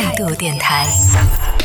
态度电台。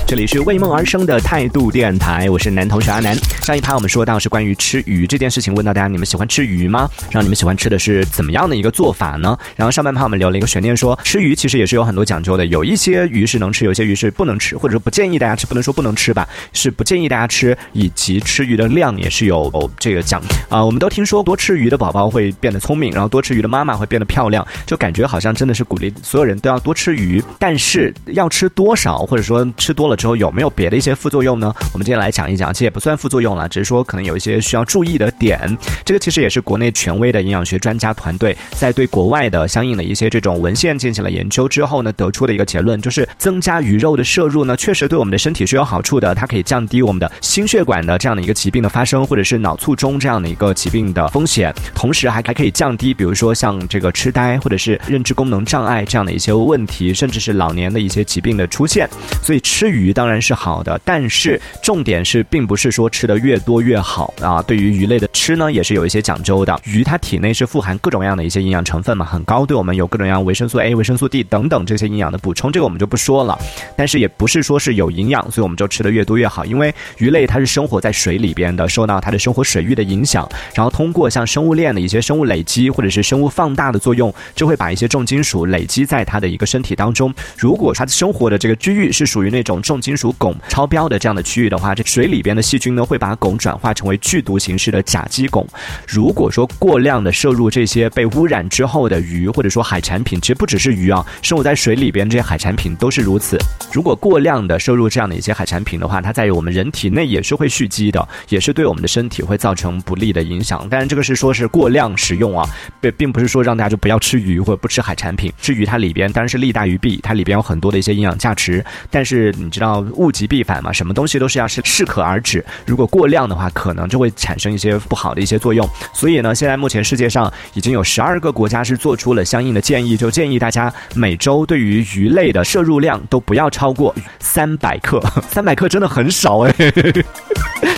这里是为梦而生的态度电台，我是男同学阿南。上一趴我们说到是关于吃鱼这件事情，问到大家你们喜欢吃鱼吗？让你们喜欢吃的是怎么样的一个做法呢？然后上半趴我们留了一个悬念，说吃鱼其实也是有很多讲究的，有一些鱼是能吃，有些鱼是不能吃，或者说不建议大家吃，不能说不能吃吧，是不建议大家吃，以及吃鱼的量也是有这个讲啊。我们都听说多吃鱼的宝宝会变得聪明，然后多吃鱼的妈妈会变得漂亮，就感觉好像真的是鼓励所有人都要多吃鱼，但是要吃多少，或者说吃多了之后有没有别的？一些副作用呢？我们今天来讲一讲，其实也不算副作用了，只是说可能有一些需要注意的点。这个其实也是国内权威的营养学专家团队在对国外的相应的一些这种文献进行了研究之后呢，得出的一个结论，就是增加鱼肉的摄入呢，确实对我们的身体是有好处的。它可以降低我们的心血管的这样的一个疾病的发生，或者是脑卒中这样的一个疾病的风险，同时还还可以降低，比如说像这个痴呆或者是认知功能障碍这样的一些问题，甚至是老年的一些疾病的出现。所以吃鱼鱼当然是好。的，但是重点是，并不是说吃的越多越好啊。对于鱼类的吃呢，也是有一些讲究的。鱼它体内是富含各种各样的一些营养成分嘛，很高，对我们有各种各样维生素 A、维生素 D 等等这些营养的补充，这个我们就不说了。但是也不是说是有营养，所以我们就吃的越多越好。因为鱼类它是生活在水里边的，受到它的生活水域的影响，然后通过像生物链的一些生物累积或者是生物放大的作用，就会把一些重金属累积在它的一个身体当中。如果它生活的这个区域是属于那种重重金属汞。超标的这样的区域的话，这水里边的细菌呢会把汞转化成为剧毒形式的甲基汞。如果说过量的摄入这些被污染之后的鱼或者说海产品，其实不只是鱼啊，生活在水里边这些海产品都是如此。如果过量的摄入这样的一些海产品的话，它在我们人体内也是会蓄积的，也是对我们的身体会造成不利的影响。当然，这个是说是过量食用啊，并并不是说让大家就不要吃鱼或者不吃海产品。吃鱼它里边当然是利大于弊，它里边有很多的一些营养价值。但是你知道要物极必反嘛？什么东西都是要适适可而止。如果过量的话，可能就会产生一些不好的一些作用。所以呢，现在目前世界上已经有十二个国家是做出了相应的建议，就建议大家每周对于鱼类的摄入量都不要超过三百克。三百克真的很少哎。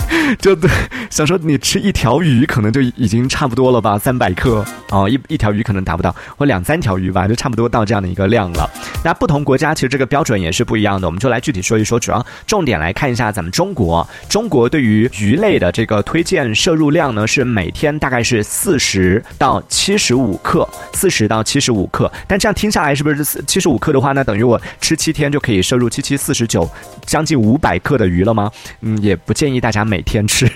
就对，想说你吃一条鱼可能就已经差不多了吧，三百克哦，一一条鱼可能达不到，或两三条鱼吧，就差不多到这样的一个量了。那不同国家其实这个标准也是不一样的，我们就来具体说一说，主要重点来看一下咱们中国。中国对于鱼类的这个推荐摄入量呢，是每天大概是四十到七十五克，四十到七十五克。但这样听下来是不是七十五克的话，那等于我吃七天就可以摄入七七四十九，将近五百克的鱼了吗？嗯，也不建议大家每每天。吃，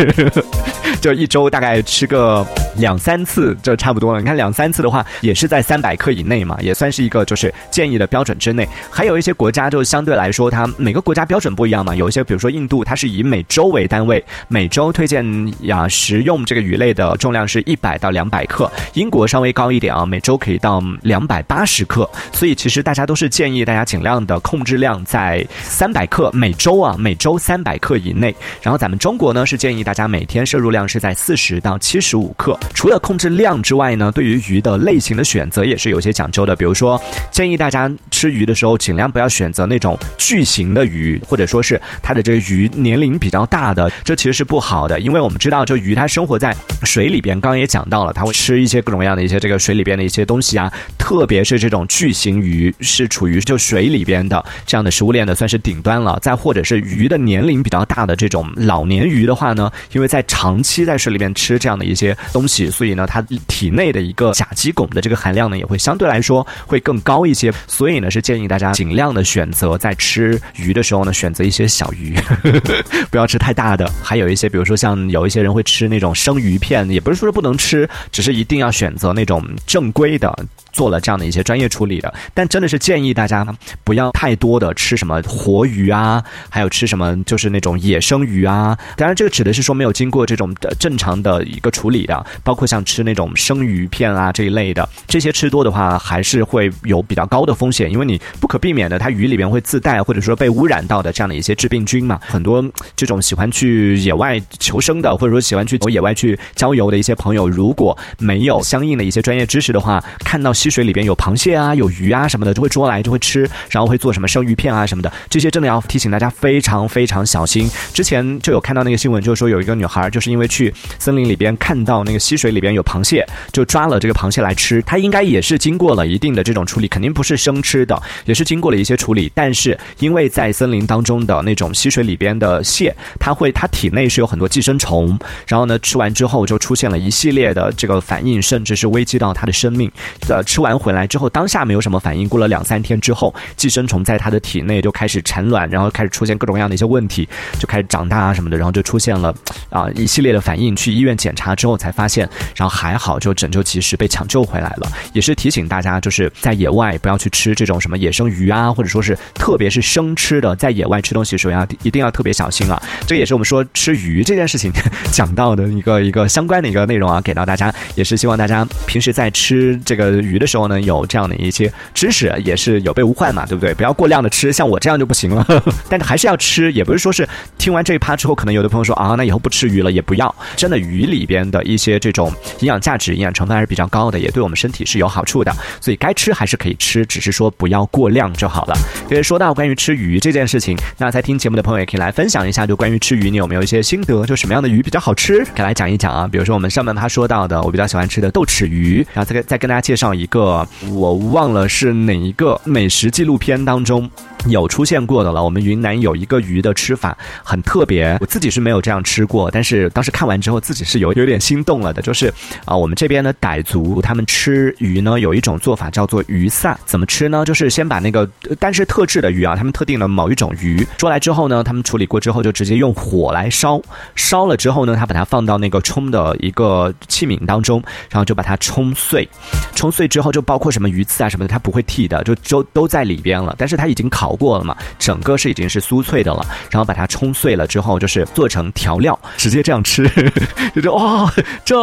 就一周大概吃个两三次就差不多了。你看两三次的话，也是在三百克以内嘛，也算是一个就是建议的标准之内。还有一些国家就相对来说，它每个国家标准不一样嘛。有一些比如说印度，它是以每周为单位，每周推荐呀食用这个鱼类的重量是一百到两百克。英国稍微高一点啊，每周可以到两百八十克。所以其实大家都是建议大家尽量的控制量在三百克每周啊，每周三百克以内。然后咱们中国呢。是建议大家每天摄入量是在四十到七十五克。除了控制量之外呢，对于鱼的类型的选择也是有些讲究的。比如说，建议大家吃鱼的时候，尽量不要选择那种巨型的鱼，或者说是它的这个鱼年龄比较大的，这其实是不好的。因为我们知道，这鱼它生活在水里边，刚刚也讲到了，它会吃一些各种各样的一些这个水里边的一些东西啊。特别是这种巨型鱼，是处于就水里边的这样的食物链的算是顶端了。再或者是鱼的年龄比较大的这种老年鱼的话。话呢，因为在长期在水里面吃这样的一些东西，所以呢，它体内的一个甲基汞的这个含量呢，也会相对来说会更高一些。所以呢，是建议大家尽量的选择在吃鱼的时候呢，选择一些小鱼，不要吃太大的。还有一些，比如说像有一些人会吃那种生鱼片，也不是说不能吃，只是一定要选择那种正规的。做了这样的一些专业处理的，但真的是建议大家不要太多的吃什么活鱼啊，还有吃什么就是那种野生鱼啊。当然，这个指的是说没有经过这种正常的一个处理的，包括像吃那种生鱼片啊这一类的，这些吃多的话还是会有比较高的风险，因为你不可避免的，它鱼里边会自带或者说被污染到的这样的一些致病菌嘛。很多这种喜欢去野外求生的，或者说喜欢去野外去郊游的一些朋友，如果没有相应的一些专业知识的话，看到。溪水里边有螃蟹啊，有鱼啊什么的，就会捉来就会吃，然后会做什么生鱼片啊什么的，这些真的要提醒大家非常非常小心。之前就有看。到那个新闻，就是说有一个女孩就是因为去森林里边看到那个溪水里边有螃蟹，就抓了这个螃蟹来吃。它应该也是经过了一定的这种处理，肯定不是生吃的，也是经过了一些处理。但是因为在森林当中的那种溪水里边的蟹，它会它体内是有很多寄生虫，然后呢吃完之后就出现了一系列的这个反应，甚至是危及到它的生命。呃，吃完回来之后当下没有什么反应，过了两三天之后，寄生虫在它的体内就开始产卵，然后开始出现各种各样的一些问题，就开始长大啊什么的，然后就出现了啊一系列的反应。去医院检查之后才发现，然后还好就拯救及时被抢救回来了。也是提醒大家，就是在野外不要去吃这种什么野生鱼啊，或者说是特别是生吃的，在野外吃东西的时候要一定要特别小心啊。这也是我们说吃鱼这件事情 讲到的一个一个相关的一个内容啊，给到大家，也是希望大家平时在吃这个鱼的时候呢，有这样的一些知识，也是有备无患嘛，对不对？不要过量的吃，像我这样就不行了。但是还是要吃，也不是说是听完这一趴之后，可能有的朋友说啊，那以后不吃鱼了，也不要。真的鱼里边的一些这种营养价值、营养成分还是比较高的，也对我们身体是有好处的。所以该吃还是可以吃，只是说不要过量就好了。因为说到关于吃鱼这件事情，那在听节目的朋友也可以来分享一下，就关于吃鱼，你有没有一些心得？就什么样的鱼比较好吃，可以来讲一讲啊。比如说我们上半趴说到的，我比较喜欢吃的豆豉鱼，然后再跟再跟大家介绍一个，我忘了是哪一个美食纪录片当中。有出现过的了。我们云南有一个鱼的吃法很特别，我自己是没有这样吃过，但是当时看完之后自己是有有点心动了的。就是啊，我们这边的傣族他们吃鱼呢，有一种做法叫做鱼散。怎么吃呢？就是先把那个，但是特制的鱼啊，他们特定的某一种鱼捉来之后呢，他们处理过之后就直接用火来烧，烧了之后呢，他把它放到那个冲的一个器皿当中，然后就把它冲碎，冲碎之后就包括什么鱼刺啊什么的，它不会剔的，就都都在里边了。但是它已经烤过了嘛，整个是已经是酥脆的了。然后把它冲碎了之后，就是做成调料，直接这样吃，就说哇，这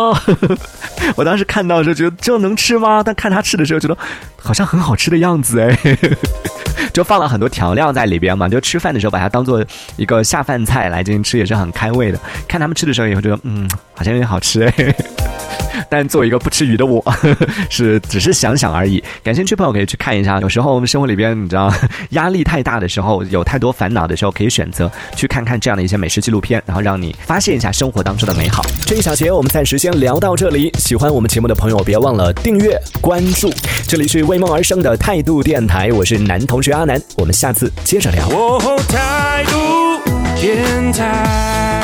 我当时看到就觉得这能吃吗？但看他吃的时候，觉得好像很好吃的样子哎，就放了很多调料在里边嘛，就吃饭的时候把它当做一个下饭菜来进行吃，也是很开胃的。看他们吃的时候也会觉得嗯，好像有点好吃哎。但作为一个不吃鱼的我，是只是想想而已。感兴趣朋友可以去看一下。有时候我们生活里边，你知道压力太大的时候，有太多烦恼的时候，可以选择去看看这样的一些美食纪录片，然后让你发现一下生活当中的美好。这一小节我们暂时先聊到这里。喜欢我们节目的朋友，别忘了订阅关注。这里是为梦而生的态度电台，我是男同学阿南，我们下次接着聊。态度电台。